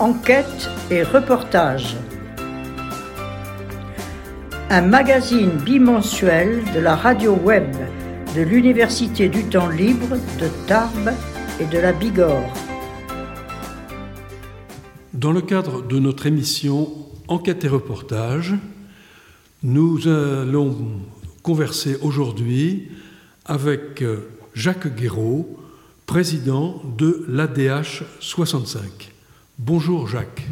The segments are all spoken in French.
Enquête et reportage. Un magazine bimensuel de la radio web de l'Université du temps libre de Tarbes et de la Bigorre. Dans le cadre de notre émission Enquête et reportage, nous allons converser aujourd'hui avec Jacques Guéraud, président de l'ADH 65. Bonjour Jacques.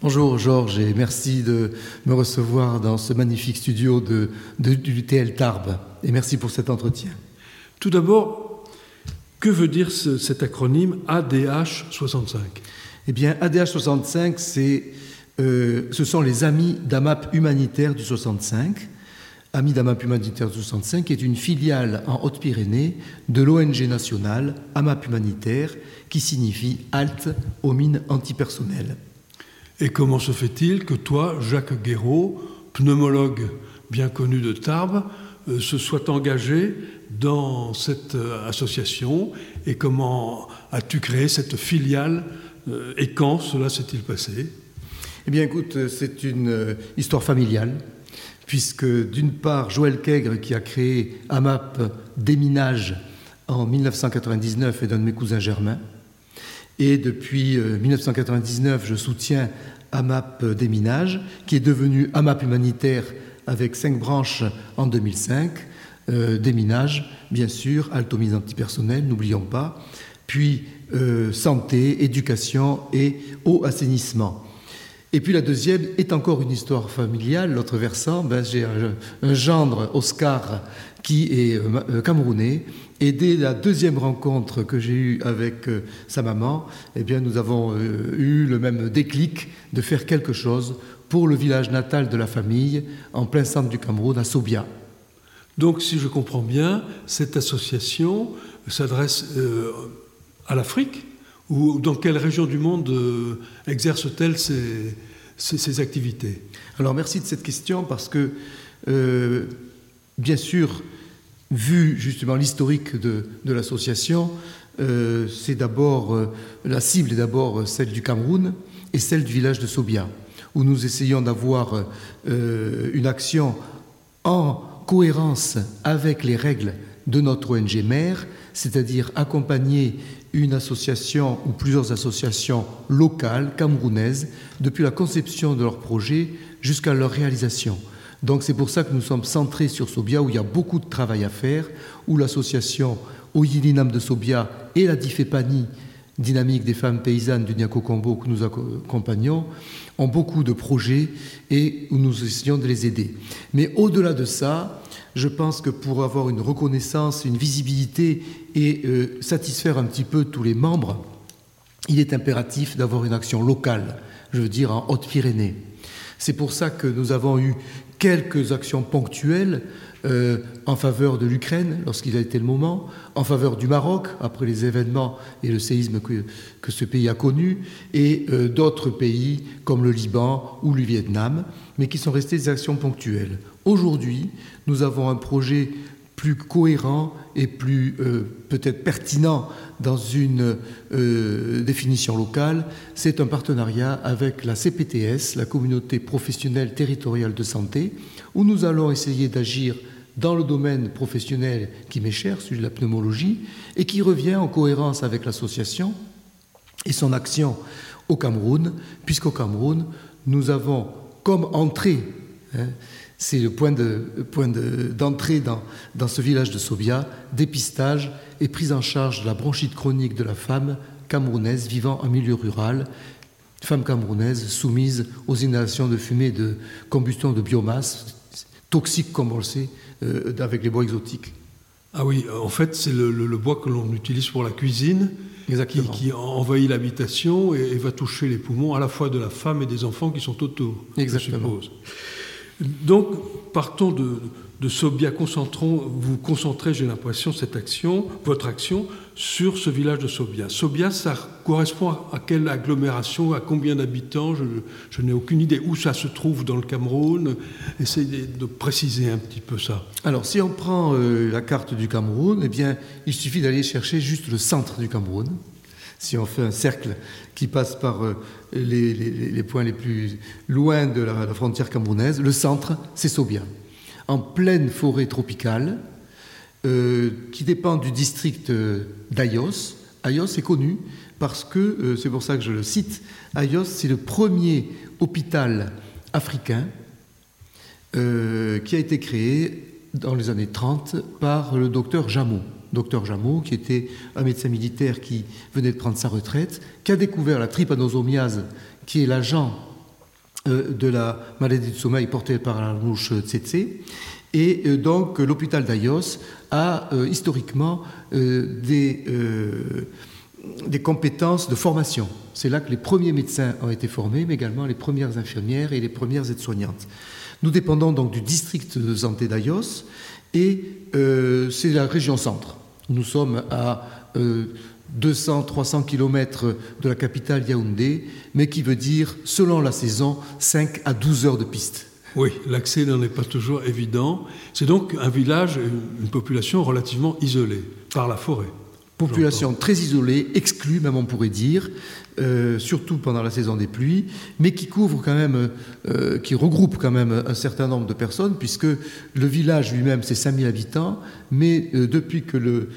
Bonjour Georges et merci de me recevoir dans ce magnifique studio de, de, l'UTL Tarbes et merci pour cet entretien. Tout d'abord, que veut dire ce, cet acronyme ADH 65 Eh bien, ADH 65, euh, ce sont les amis d'AMAP humanitaire du 65. Amis d'AMAP humanitaire du 65 est une filiale en Haute-Pyrénées de l'ONG nationale AMAP humanitaire qui signifie halte aux mines antipersonnelles. Et comment se fait-il que toi, Jacques Guéraud, pneumologue bien connu de Tarbes, euh, se soit engagé dans cette euh, association et comment as-tu créé cette filiale euh, et quand cela s'est-il passé? Eh bien écoute, c'est une histoire familiale puisque d'une part Joël Kegre qui a créé AMAP Déminage en 1999 est d'un de mes cousins germains et depuis 1999, euh, je soutiens AMAP Déminage, qui est devenu AMAP Humanitaire avec cinq branches en 2005. Euh, déminage, bien sûr, altomise antipersonnelle, n'oublions pas, puis euh, santé, éducation et eau assainissement. Et puis la deuxième est encore une histoire familiale, l'autre versant, ben, j'ai un, gendre, Oscar, qui est camerounais, et dès la deuxième rencontre que j'ai eue avec euh, sa maman, eh bien, nous avons euh, eu le même déclic de faire quelque chose pour le village natal de la famille, en plein centre du Cameroun, à Sobia. Donc, si je comprends bien, cette association s'adresse euh, à l'Afrique ou dans quelle région du monde exerce-t-elle ces, ces, activités? Alors, merci de cette question parce que, bien sûr, vu justement l'historique de, l'association, euh, c'est d'abord euh, la cible est d'abord celle du Cameroun et celle du village de Sobia, où nous essayons d'avoir euh, une action en cohérence avec les règles de notre ONG mère, c'est-à-dire accompagner une association ou plusieurs associations locales camerounaises depuis la conception de leur projet jusqu'à leur réalisation. Donc c'est pour ça que nous sommes centrés sur Sobia, où il y a beaucoup de travail à faire, où l'association Oyilinam de Sobia et la DIFEPANI, dynamique des femmes paysannes du Niako Combo que nous accompagnons, ont beaucoup de projets et où nous essayons de les aider. Mais au-delà de ça, je pense que pour avoir une reconnaissance, une visibilité et euh, satisfaire un petit peu tous les membres, il est impératif d'avoir une action locale, je veux dire en Haute-Pyrénées. C'est pour ça que nous avons eu quelques actions ponctuelles euh, en faveur de l'Ukraine lorsqu'il a été le moment, en faveur du Maroc après les événements et le séisme que, ce pays a connu, et euh, d'autres pays comme le Liban ou le Vietnam, mais qui sont restés des actions ponctuelles. Aujourd'hui, nous avons un projet plus cohérent et plus euh, peut-être pertinent dans une définition locale, c'est un partenariat avec la CPTS, la communauté professionnelle territoriale de santé, où nous allons essayer d'agir dans le domaine professionnel qui m'est cher, celui de la pneumologie, et qui revient en cohérence avec l'association et son action au Cameroun, puisqu'au Cameroun, nous avons comme entrée, hein, c'est le point d'entrée dans, dans, ce village de Sobia, dépistage et prise en charge de la bronchite chronique de la femme camerounaise vivant en milieu rural, femme camerounaise soumise aux inhalations de fumée de combustion de biomasse, toxique comme on le sait, euh, avec les bois exotiques. Ah oui, en fait, c'est le, bois que l'on utilise pour la cuisine, qui, qui, envahit l'habitation et, et, va toucher les poumons à la fois de la femme et des enfants qui sont autour. Exactement. Donc, partons de, de Sobia, concentrons, vous concentrez, j'ai l'impression, cette action, votre action, sur ce village de Sobia. Sobia, ça correspond à quelle agglomération, à combien d'habitants? Je, n'ai aucune idée. Où ça se trouve dans le Cameroun? Essayez de préciser un petit peu ça. Alors, si on prend euh, la carte du Cameroun, eh bien, il suffit d'aller chercher juste le centre du Cameroun. Si on fait un cercle qui passe par euh, les, points les plus loin de la, frontière camerounaise, le centre, c'est Sobia, en pleine forêt tropicale, euh, qui dépend du district euh, d'Ayos. Ayos est connu parce que, c'est pour ça que je le cite, Ayos, c'est le premier hôpital africain qui a été créé dans les années 30 par le docteur Jameau docteur Jameau, qui était un médecin militaire qui venait de prendre sa retraite, qui a découvert la trypanosomiase, qui est l'agent euh, de la maladie du sommeil portée par la mouche tsetse. Et euh, donc l'hôpital d'Ayos a euh, historiquement des, compétences de formation. C'est là que les premiers médecins ont été formés, mais également les premières infirmières et les premières aides-soignantes. Nous dépendons donc du district de santé d'Ayos et c'est la région centre. Nous sommes à 200-300 euh, km de la capitale Yaoundé, mais qui veut dire, selon la saison, 5 à 12 heures de piste. Oui, l'accès n'en est pas toujours évident. C'est donc un village, une population relativement isolée par la forêt. Population très isolée, exclue même on pourrait dire, euh, surtout pendant la saison des pluies, mais qui couvre quand même, euh, qui regroupe quand même un certain nombre de personnes, puisque le village lui-même c'est 5000 habitants, mais euh, depuis que le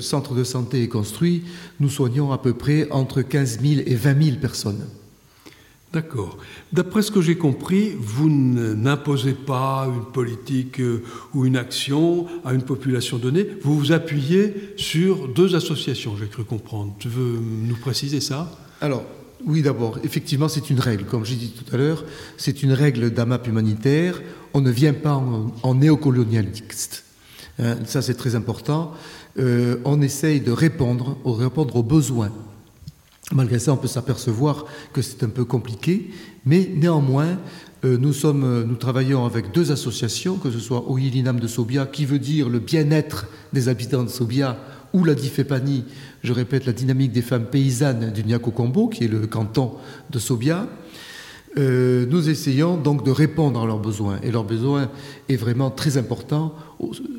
centre de santé est construit, nous soignons à peu près entre 15 000 et 20 000 personnes. D'accord. D'après ce que j'ai compris, vous n'imposez pas une politique euh, ou une action à une population donnée, vous vous appuyez sur deux associations, j'ai cru comprendre. Tu veux nous préciser ça? Alors, oui, d'abord, effectivement, c'est une règle. Comme j'ai dit tout à l'heure, c'est une règle d'AMAP humanitaire. On ne vient pas en, néocolonialiste. Hein, ça, c'est très important. Euh, on essaye de répondre, de répondre aux besoins Malgré ça, on peut s'apercevoir que c'est un peu compliqué, mais néanmoins, euh, euh, nous travaillons avec deux associations, que ce soit Oyilinam de Sobia, qui veut dire le bien-être des habitants de Sobia, ou la Difépanie, je répète, la dynamique des femmes paysannes du Niaco-Combo, qui est le canton de Sobia. Euh, nous essayons donc de répondre à leurs besoins, et leurs besoins est vraiment très important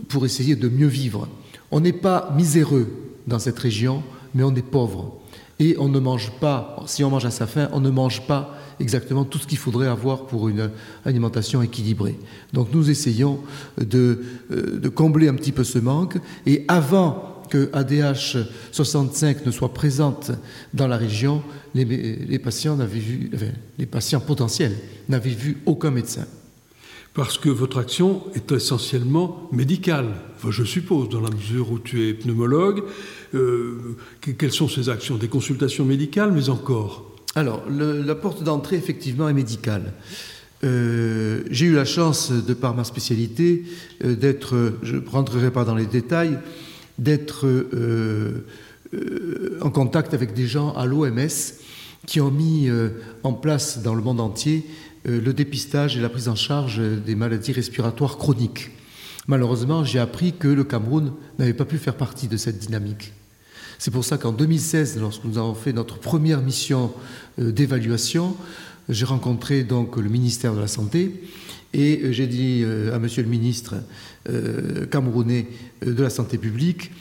pour essayer de mieux vivre. On n'est pas miséreux dans cette région, mais on est pauvre et on ne mange pas, si on mange à sa faim, on ne mange pas exactement tout ce qu'il faudrait avoir pour une alimentation équilibrée. Donc nous essayons de, euh, combler un petit peu ce manque et avant que ADH 65 ne soit présente dans la région, les, patients vu, les patients potentiels n'avaient vu aucun médecin. Parce que votre action est essentiellement médicale, je suppose, dans la mesure où tu es pneumologue. Euh, quelles sont ces actions? Des consultations médicales, mais encore? Alors, la porte d'entrée, effectivement, est médicale. Euh, j'ai eu la chance, de par ma spécialité, euh, d'être, je ne rentrerai pas dans les détails, d'être en contact avec des gens à l'OMS qui ont mis en place dans le monde entier le dépistage et la prise en charge des maladies respiratoires chroniques. Malheureusement, j'ai appris que le Cameroun n'avait pas pu faire partie de cette dynamique. C'est pour ça qu'en 2016, lorsque nous avons fait notre première mission euh, d'évaluation, j'ai rencontré donc le ministère de la Santé et euh, j'ai dit à Monsieur le ministre camerounais de la Santé publique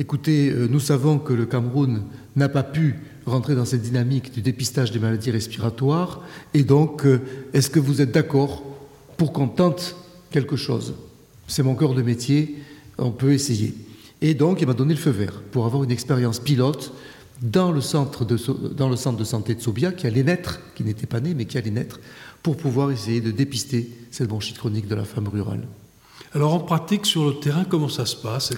écoutez, nous savons que le Cameroun n'a pas pu rentrer dans cette dynamique du dépistage des maladies respiratoires. Et donc, euh, est-ce que vous êtes d'accord pour qu'on tente quelque chose? C'est mon cœur de métier, on peut essayer. Et donc, il m'a donné le feu vert pour avoir une expérience pilote dans le centre de, dans le centre de santé de Sobia, qui allait naître, qui n'était pas né, mais qui allait naître, pour pouvoir essayer de dépister cette bronchite chronique de la femme rurale. Alors en pratique, sur le terrain, comment ça se passe?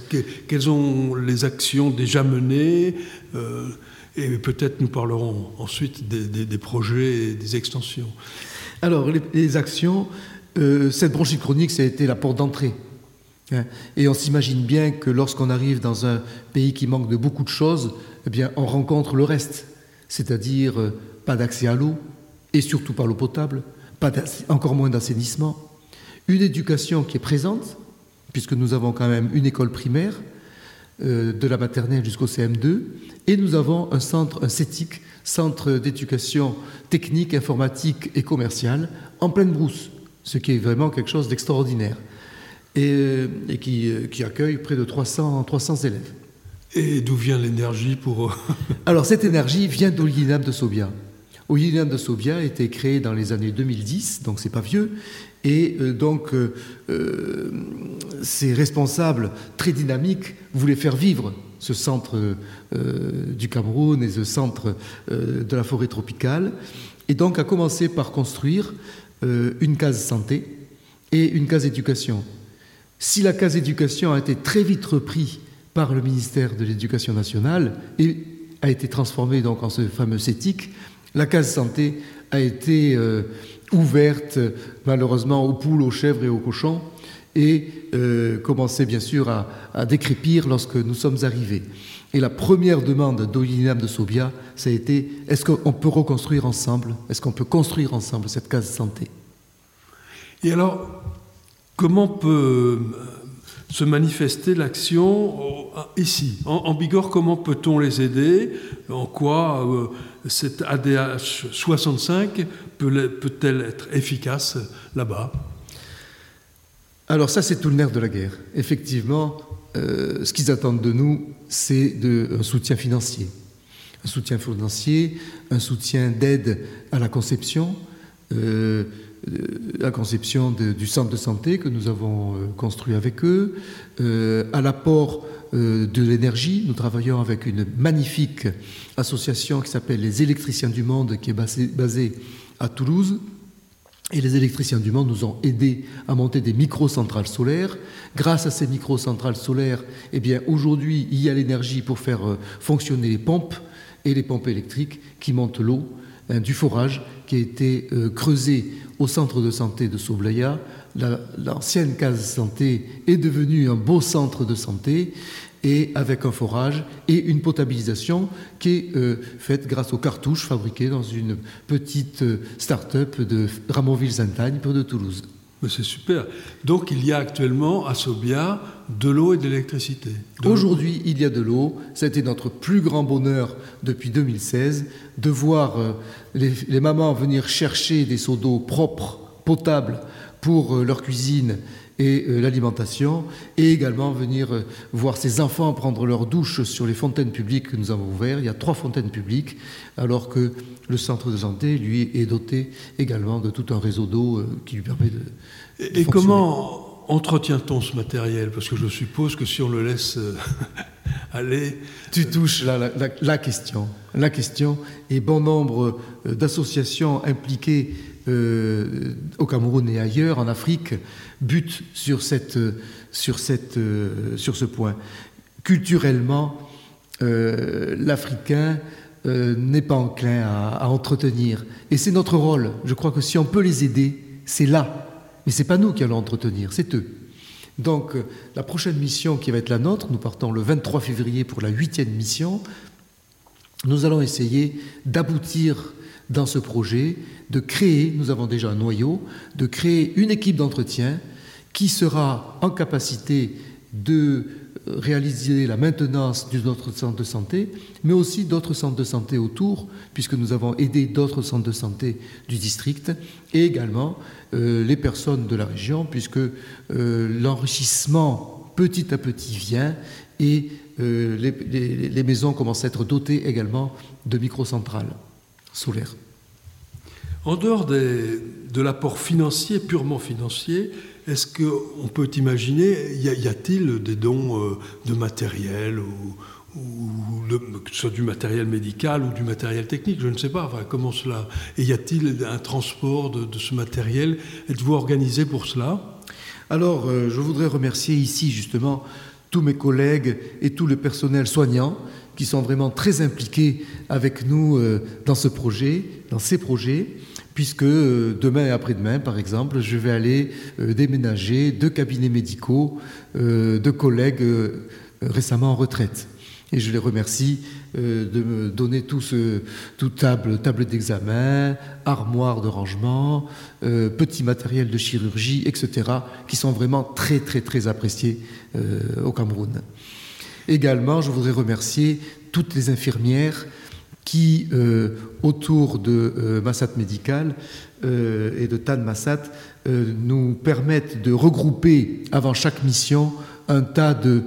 Quelles sont les actions déjà menées? Euh, et peut-être nous parlerons ensuite des, projets et des extensions. Alors, les, actions, euh, cette bronchite chronique, ça a été la porte d'entrée. Hein. et on s'imagine bien que lorsqu'on arrive dans un pays qui manque de beaucoup de choses, eh bien, on rencontre le reste. C'est-à-dire euh, pas d'accès à l'eau, et surtout pas l'eau potable, pas encore moins d'assainissement, une éducation qui est présente, puisque nous avons quand même une école primaire, euh, de la maternelle jusqu'au CM2. Et nous avons un centre, un CETIC, centre d'éducation technique, informatique et commerciale, en pleine brousse, ce qui est vraiment quelque chose d'extraordinaire. Et, euh, qui, euh, qui, accueille près de 300, 300 élèves. Et d'où vient l'énergie pour... Alors cette énergie vient d'Olinam de Sobia. Olinam de Sobia a été créé dans les années 2010, donc c'est pas vieux, et euh, donc euh, euh, ces responsables très dynamiques voulaient faire vivre ce centre du Cameroun et ce centre de la forêt tropicale, et donc a commencé par construire une case santé et une case éducation. Si la case éducation a été très vite reprise par le ministère de l'Éducation nationale et a été transformée donc en ce fameux CETIC, la case santé a été ouverte malheureusement aux poules, aux chèvres et aux cochons et euh, commençait bien sûr à, à, décrépir lorsque nous sommes arrivés. Et la première demande d'Olinam de Sobia, ça a été est-ce qu'on peut reconstruire ensemble? Est-ce qu'on peut construire ensemble cette case santé? Et alors, comment peut se manifester l'action ici? En, Bigorre, comment peut-on les aider? En quoi euh, cette ADH 65 peut-elle être efficace là-bas? Alors ça, c'est tout le nerf de la guerre. Effectivement, euh, ce qu'ils attendent de nous, c'est un soutien financier. Un soutien financier, un soutien d'aide à la conception, euh, la conception du centre de santé que nous avons euh, construit avec eux, à l'apport de l'énergie. Nous travaillons avec une magnifique association qui s'appelle les électriciens du monde, qui est basée à Toulouse. Et les électriciens du monde nous ont aidés à monter des micro-centrales solaires. Grâce à ces micro-centrales solaires, eh bien, aujourd'hui, il y a l'énergie pour faire euh, fonctionner les pompes et les pompes électriques qui montent l'eau du forage qui a été euh, creusé au centre de santé de Soblaya. L'ancienne case santé est devenue un beau centre de santé et avec un forage et une potabilisation qui est euh, faite grâce aux cartouches fabriquées dans une petite euh, start-up de Ramonville-Sainte-Agne, près de Toulouse. C'est super. Donc il y a actuellement à Sobia de l'eau et de l'électricité. Aujourd'hui, il y a de l'eau. Ça a été notre plus grand bonheur depuis 2016 de voir euh, les, les mamans venir chercher des seaux d'eau propres, potables pour leur cuisine et euh, l'alimentation, et également venir euh, voir ces enfants prendre leur douche sur les fontaines publiques que nous avons ouvertes. Il y a trois fontaines publiques, alors que le centre de santé, lui, est doté également de tout un réseau d'eau euh, qui lui permet de... et comment entretient-on ce matériel? Parce que je suppose que si on le laisse aller... Tu touches la, la, question. La question, et bon nombre d'associations impliquées au Cameroun et ailleurs, en Afrique, but sur, cette, sur, cette, sur ce point. Culturellement, euh, l'Africain euh, n'est pas enclin à, entretenir. Et c'est notre rôle. Je crois que si on peut les aider, c'est là. Mais ce n'est pas nous qui allons entretenir, c'est eux. Donc la prochaine mission qui va être la nôtre, nous partons le 23 février pour la huitième mission, nous allons essayer d'aboutir dans ce projet, de créer, nous avons déjà un noyau, de créer une équipe d'entretien qui sera en capacité de réaliser la maintenance de notre centre de santé, mais aussi d'autres centres de santé autour, puisque nous avons aidé d'autres centres de santé du district, et également euh, les personnes de la région, puisque euh, l'enrichissement petit à petit vient et euh, les, les, maisons commencent à être dotées également de microcentrales solaires. En dehors de l'apport financier, purement financier, est-ce qu'on peut imaginer, y a-t-il des dons euh, de matériel ou, que ce soit du matériel médical ou du matériel technique, je ne sais pas. Comment cela y a-t-il un transport de, ce matériel? Êtes-vous organisé pour cela? Alors, euh, je voudrais remercier ici justement tous mes collègues et tout le personnel soignant qui sont vraiment très impliqués avec nous euh, dans ce projet, dans ces projets puisque euh, demain et après-demain, par exemple, je vais aller euh, déménager deux cabinets médicaux de collègues récemment en retraite. Et je les remercie de me donner tout ce, toute table, table d'examen, armoire de rangement, petit matériel de chirurgie, etc., qui sont vraiment très, très, très appréciés au Cameroun. Également, je voudrais remercier toutes les infirmières qui, euh, autour de euh, Massat Médical euh, et de Tan Massat, nous permettent de regrouper avant chaque mission un tas de,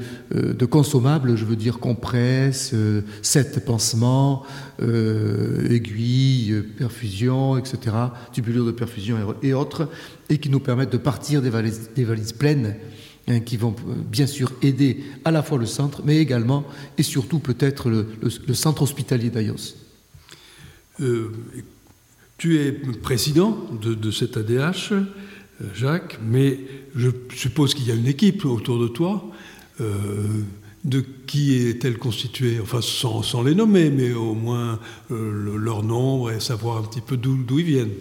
consommables, je veux dire compresses, sept pansements, aiguilles, perfusion, etc., tubulures de perfusion et, autres, et qui nous permettent de partir des valises pleines Hein, qui vont euh, bien sûr aider à la fois le centre, mais également et surtout peut-être le, centre hospitalier d'Ayos. Euh, tu es président de, cet ADH, euh, Jacques, mais je suppose qu'il y a une équipe autour de toi. de qui est-elle constituée? Enfin, sans, les nommer, mais au moins leur nombre et savoir un petit peu d'où ils viennent.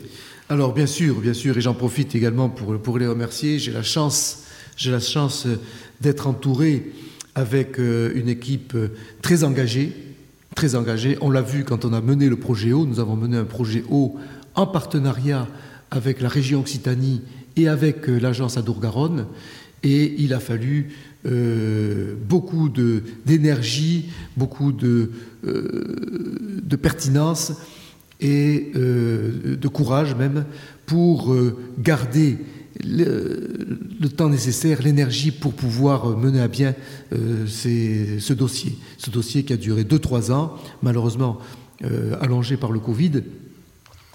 Alors, bien sûr, bien sûr, et j'en profite également pour, pour les remercier. J'ai la chance j'ai la chance d'être entouré avec euh, une équipe euh, très engagée, très engagée. On l'a vu quand on a mené le projet eau. Nous avons mené un projet eau en partenariat avec la région Occitanie et avec euh, l'agence Adour-Garonne. Et il a fallu beaucoup d'énergie, beaucoup de, de, pertinence et de courage même pour garder le, temps nécessaire, l'énergie pour pouvoir mener à bien euh, ce dossier. Ce dossier qui a duré 2-3 ans, malheureusement euh, allongé par le Covid,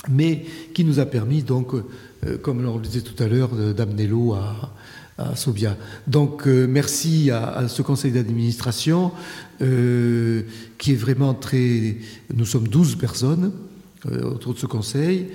mais qui nous a permis, donc, euh, comme on le disait tout à l'heure, d'amener l'eau à, Sobia. Donc, merci à, à, ce conseil d'administration qui est vraiment très. Nous sommes 12 personnes autour de ce conseil.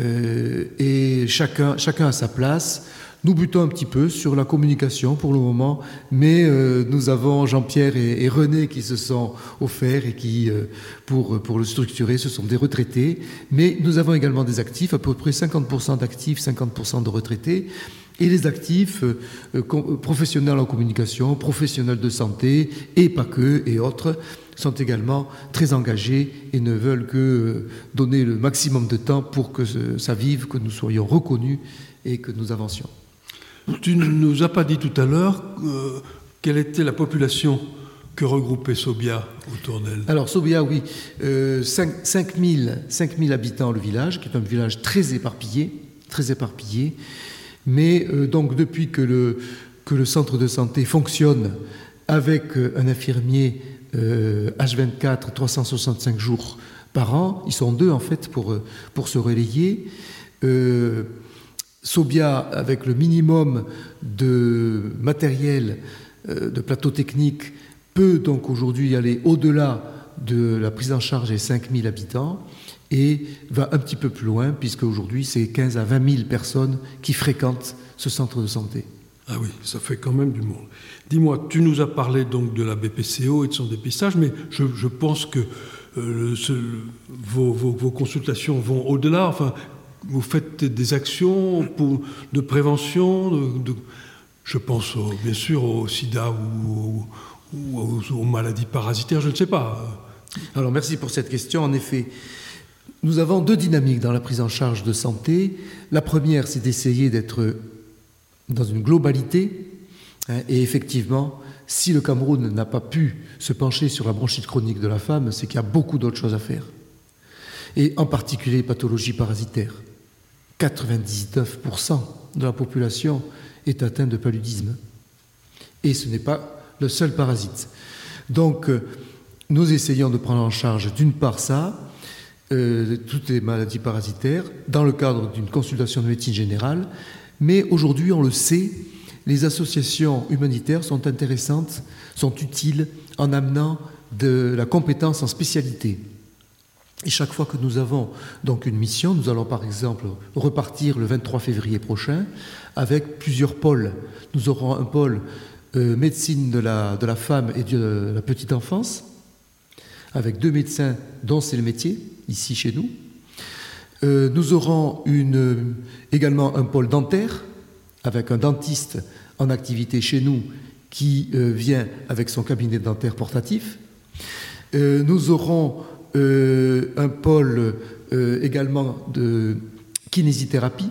Euh, et chacun, chacun à sa place. Nous butons un petit peu sur la communication pour le moment, mais euh, nous avons Jean-Pierre et, René qui se sont offerts et qui, euh, pour, pour le structurer, ce sont des retraités. Mais nous avons également des actifs, à peu près 50% d'actifs, 50% de retraités. Et les actifs professionnels en communication, professionnels de santé, et pas que, et autres, sont également très engagés et ne veulent que euh, donner le maximum de temps pour que ça vive, que nous soyons reconnus et que nous avancions. Tu ne nous as pas dit tout à l'heure euh, quelle était la population que regroupait Sobia autour d'elle Alors Sobia, oui, euh, 5, 5000, habitants le village, qui est un village très éparpillé, très éparpillé. Mais euh, donc depuis que le, que le centre de santé fonctionne avec un infirmier H24, euh, 365 jours par an. Ils sont deux en fait pour, euh, se relayer. Euh, Sobia, avec le minimum de matériel, de plateau technique, peut donc aujourd'hui aller au-delà de la prise en charge des 5000 habitants et va un petit peu plus loin, puisque aujourd'hui c'est 15 à 20 000 personnes qui fréquentent ce centre de santé. Ah oui, ça fait quand même du monde. Dis-moi, tu nous as parlé donc de la BPCO et de son dépistage, mais je, pense que euh, vos, consultations vont au-delà. Enfin, vous faites des actions de prévention. je pense bien sûr au sida ou, aux, maladies parasitaires, je ne sais pas. Alors merci pour cette question. En effet, nous avons deux dynamiques dans la prise en charge de santé. La première, c'est d'essayer d'être dans une globalité Hein, et effectivement, si le Cameroun n'a pas pu se pencher sur la bronchite chronique de la femme, c'est qu'il y a beaucoup d'autres choses à faire. Et en particulier pathologies parasitaires. 99% de la population est atteinte de paludisme. Et ce n'est pas le seul parasite. Donc, euh, nous essayons de prendre en charge d'une part ça, euh, toutes les maladies parasitaires, dans le cadre d'une consultation de médecine générale, mais aujourd'hui, on le sait, les associations humanitaires sont intéressantes, sont utiles en amenant de la compétence en spécialité. Et chaque fois que nous avons donc une mission, nous allons par exemple repartir le 23 février prochain avec plusieurs pôles. Nous aurons un pôle euh, médecine de la, de la femme et de la petite enfance, avec deux médecins dont c'est le métier, ici chez nous. Euh, nous aurons également un pôle dentaire avec un dentiste en activité chez nous qui euh, vient avec son cabinet dentaire portatif. Euh, nous aurons un pôle également de kinésithérapie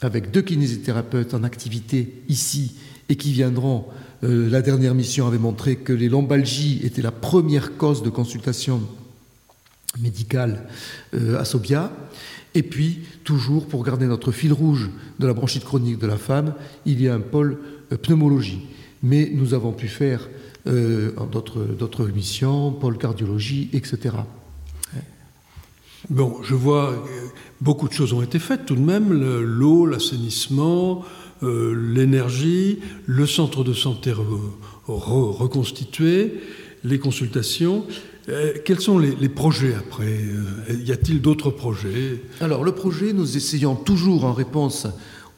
avec deux kinésithérapeutes en activité ici et qui viendront. la dernière mission avait montré que les lombalgies étaient la première cause de consultation médicale à Sobia. Et puis, toujours pour garder notre fil rouge de la bronchite chronique de la femme, il y a un pôle euh, pneumologie. mais nous avons pu faire euh, d'autres missions, pôle cardiologie, etc. Bon, je vois, beaucoup de choses ont été faites tout de même, l'eau, l'assainissement, euh, l'énergie, le centre de santé reconstitué, les consultations. Euh, quels sont les, projets après euh, Y a-t-il d'autres projets Alors le projet, nous essayons toujours en réponse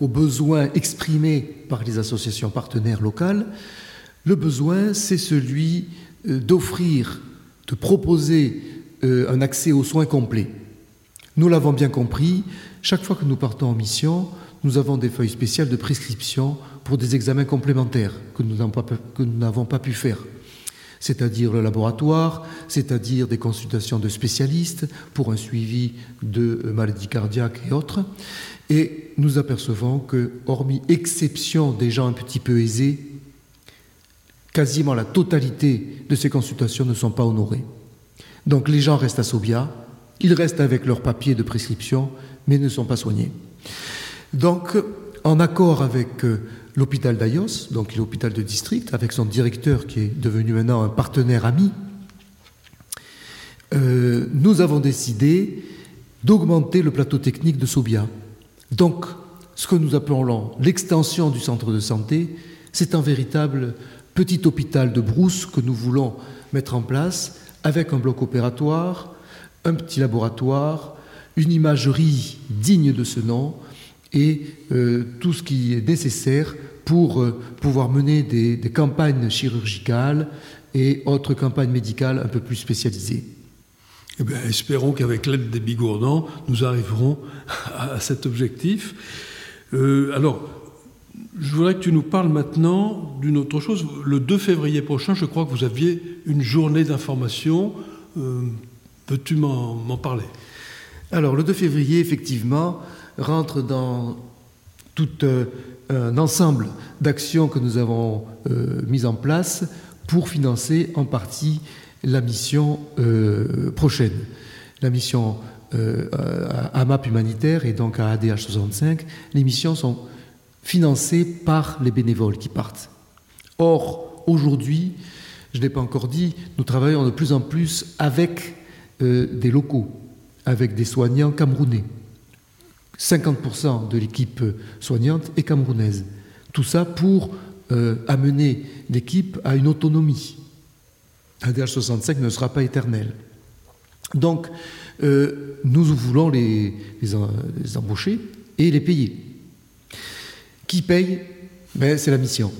aux besoins exprimés par les associations partenaires locales. Le besoin, c'est celui d'offrir, de proposer un accès aux soins complets. Nous l'avons bien compris, chaque fois que nous partons en mission, nous avons des feuilles spéciales de prescription pour des examens complémentaires que nous n'avons pas, pu faire. C'est-à-dire le laboratoire, c'est-à-dire des consultations de spécialistes pour un suivi de maladies cardiaques et autres. Et nous apercevons que, hormis exception des gens un petit peu aisés, quasiment la totalité de ces consultations ne sont pas honorées. Donc les gens restent à Sobia, ils restent avec leur papier de prescription, mais ne sont pas soignés. Donc, en accord avec euh, l'hôpital d'Ayos, donc l'hôpital de district, avec son directeur qui est devenu maintenant un partenaire ami, euh, nous avons décidé d'augmenter le plateau technique de Sobia. Donc, ce que nous appelons l'extension du centre de santé, c'est un véritable petit hôpital de brousse que nous voulons mettre en place avec un bloc opératoire, un petit laboratoire, une imagerie digne de ce nom, et euh, tout ce qui est nécessaire pour euh, pouvoir mener des, campagnes chirurgicales et autres campagnes médicales un peu plus spécialisées. Eh bien, espérons qu'avec l'aide des bigourdans, nous arriverons à cet objectif. Euh, alors, je voudrais que tu nous parles maintenant d'une autre chose. Le 2 février prochain, je crois que vous aviez une journée d'information. Peux-tu m'en parler? Alors, le 2 février, effectivement, rentre dans tout euh, un ensemble d'actions que nous avons euh, mises en place pour financer en partie la mission euh, prochaine. La mission à MAP humanitaire et donc à ADH 65, les missions sont financées par les bénévoles qui partent. Or, aujourd'hui, je ne l'ai pas encore dit, nous travaillons de plus en plus avec des locaux, avec des soignants camerounais. 50% de l'équipe soignante est camerounaise. Tout ça pour euh, amener l'équipe à une autonomie. ADH65 ne sera pas éternel. Donc, euh, nous voulons les, embaucher et les payer. Qui paye? Ben, C'est la mission.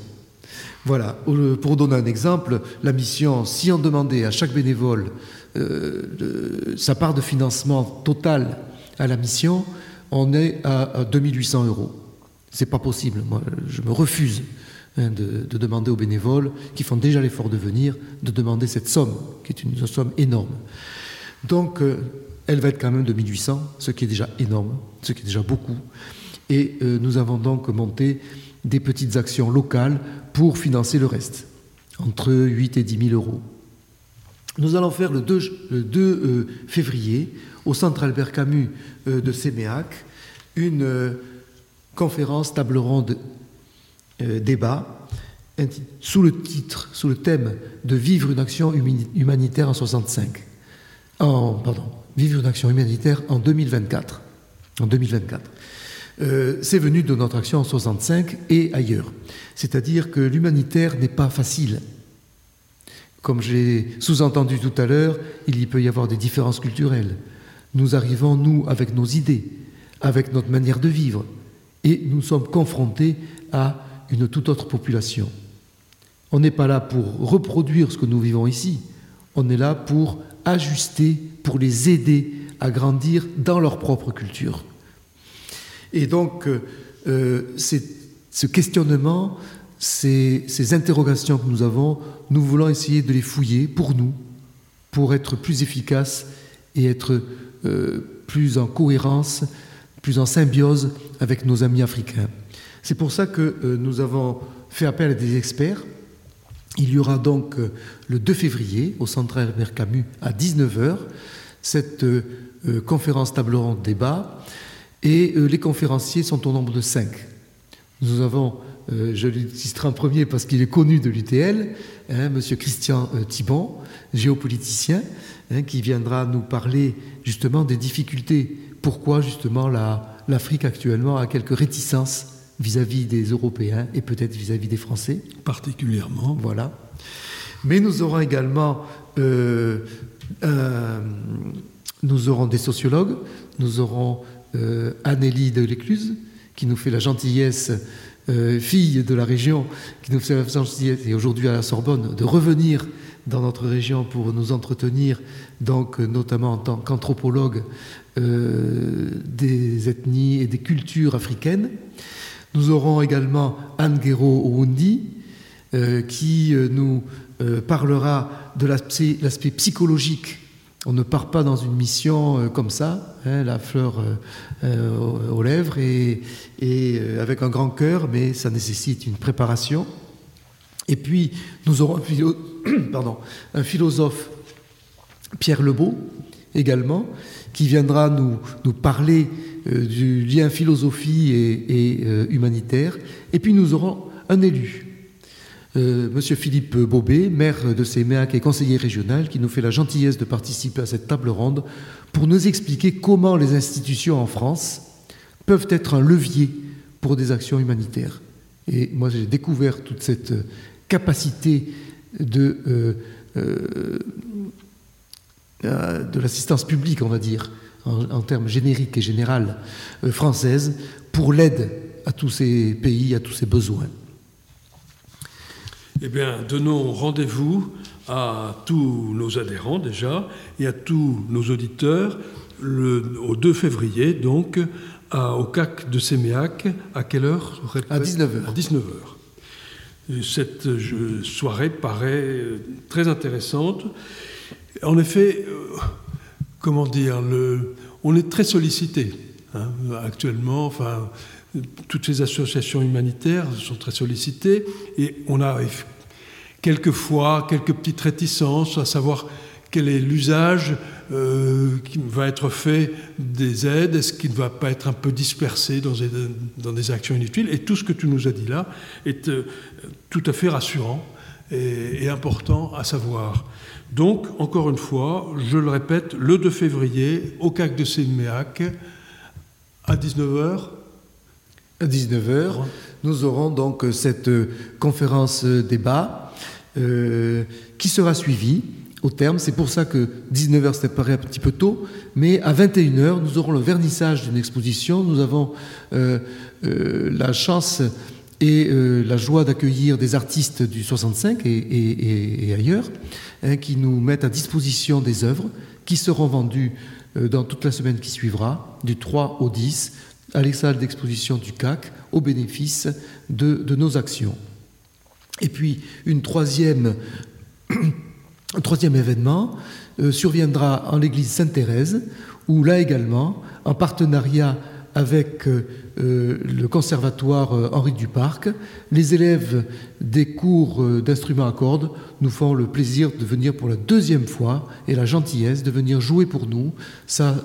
Voilà, pour donner un exemple, la mission, si on demandait à chaque bénévole euh, sa part de financement total à la mission, on est à, 2800 euros. C'est pas possible. Moi, je me refuse hein, de, demander aux bénévoles qui font déjà l'effort de venir de demander cette somme, qui est une somme énorme. Donc, euh, elle va être quand même de 1800, ce qui est déjà énorme, ce qui est déjà beaucoup. Et euh, nous avons donc monté des petites actions locales pour financer le reste, entre 8 et 10 000 euros. Nous allons faire le 2, euh, février au centre Albert Camus euh, de Séméac une euh, conférence table ronde débat sous le titre, sous le thème de vivre une action humanitaire en 65. En, pardon, vivre une action humanitaire en 2024. En 2024. c'est venu de notre action en 65 et ailleurs. C'est-à-dire que l'humanitaire n'est pas facile. Comme j'ai sous-entendu tout à l'heure, il y peut y avoir des différences culturelles. Nous arrivons, nous, avec nos idées, avec notre manière de vivre, et nous sommes confrontés à une toute autre population. On n'est pas là pour reproduire ce que nous vivons ici, on est là pour ajuster, pour les aider à grandir dans leur propre culture. Et donc, euh, ce questionnement, ces, interrogations que nous avons, nous voulons essayer de les fouiller pour nous, pour être plus efficaces et être euh, plus en cohérence, plus en symbiose avec nos amis africains. C'est pour ça que euh, nous avons fait appel à des experts. Il y aura donc euh, le 2 février au Centre Herbert Camus à 19h cette conférence table ronde débat et les conférenciers sont au nombre de cinq. Nous avons je lui citerai en premier parce qu'il est connu de l'UTL, hein, Monsieur Christian Thibon, géopoliticien, hein, qui viendra nous parler justement des difficultés. Pourquoi justement l'Afrique actuellement a quelques réticences vis-à-vis des Européens et peut-être vis-à-vis des Français. Particulièrement. Voilà. Mais nous aurons également euh, nous aurons des sociologues, nous aurons euh, Annélie de l'Écluse, qui nous fait la gentillesse, euh, fille de la région, qui nous fait la gentillesse, et aujourd'hui à la Sorbonne, de revenir dans notre région pour nous entretenir, donc notamment en tant qu'anthropologue des ethnies et des cultures africaines. Nous aurons également Anne Guéraud Oundi, qui nous euh, parlera de l'aspect psychologique. On ne part pas dans une mission euh, comme ça, hein, la fleur euh, aux lèvres et, avec un grand cœur, mais ça nécessite une préparation. Et puis, nous aurons un, philosophe, Pierre Lebeau, également, qui viendra nous, parler du lien philosophie et, et humanitaire. Et puis, nous aurons un élu, euh, Monsieur Philippe Bobet, maire de Séméac et conseiller régional, qui nous fait la gentillesse de participer à cette table ronde pour nous expliquer comment les institutions en France peuvent être un levier pour des actions humanitaires. Et moi, j'ai découvert toute cette capacité de, euh, euh, de l'assistance publique, on va dire, en, termes génériques et générales françaises, pour l'aide à tous ces pays, à tous ces besoins. Eh bien, donnons rendez-vous à tous nos adhérents déjà et à tous nos auditeurs le, au 2 février, donc, au CAC de Séméac. À quelle heure À 19h. À 19h. Cette soirée paraît très intéressante. En effet, euh, comment dire, on est très sollicité hein, actuellement. Enfin, toutes ces associations humanitaires sont très sollicitées et on a quelquefois quelques petites réticences à savoir quel est l'usage euh, qui va être fait des aides, est-ce qu'il ne va pas être un peu dispersé dans des, dans des, actions inutiles? Et tout ce que tu nous as dit là est euh, tout à fait rassurant et, et, important à savoir. Donc, encore une fois, je le répète, le 2 février, au CAC de Séméac, à 19h, à 19h, nous aurons donc cette conférence débat euh, qui sera suivie au terme. C'est pour ça que 19h, ça paraît un petit peu tôt, mais à 21h, nous aurons le vernissage d'une exposition. Nous avons euh, euh, la chance et la joie d'accueillir des artistes du 65 et, ailleurs, hein, qui nous mettent à disposition des œuvres qui seront vendues dans toute la semaine qui suivra, du 3 au 10 à l'ex-salle d'exposition du CAC au bénéfice de, nos actions. Et puis, une troisième, un troisième événement euh, surviendra en l'église Sainte-Thérèse, où là également, en partenariat avec euh, euh, le conservatoire euh, Henri Duparc. Les élèves des cours d'instruments à cordes nous font le plaisir de venir pour la deuxième fois et la gentillesse de venir jouer pour nous. Ça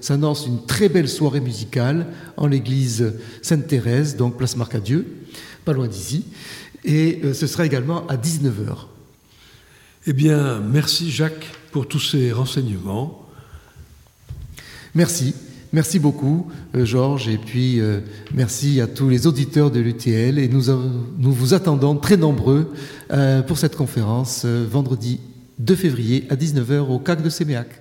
s'annonce une très belle soirée musicale en l'église Sainte-Thérèse, donc place Marcadieu, pas loin d'ici. Et ce sera également à 19h. Eh bien, merci Jacques pour tous ces renseignements. Merci. Merci beaucoup, euh, Georges, et puis euh, merci à tous les auditeurs de l'UTL. Et nous, nous, vous attendons très nombreux euh, pour cette conférence vendredi 2 février à 19h au CAC de Séméac.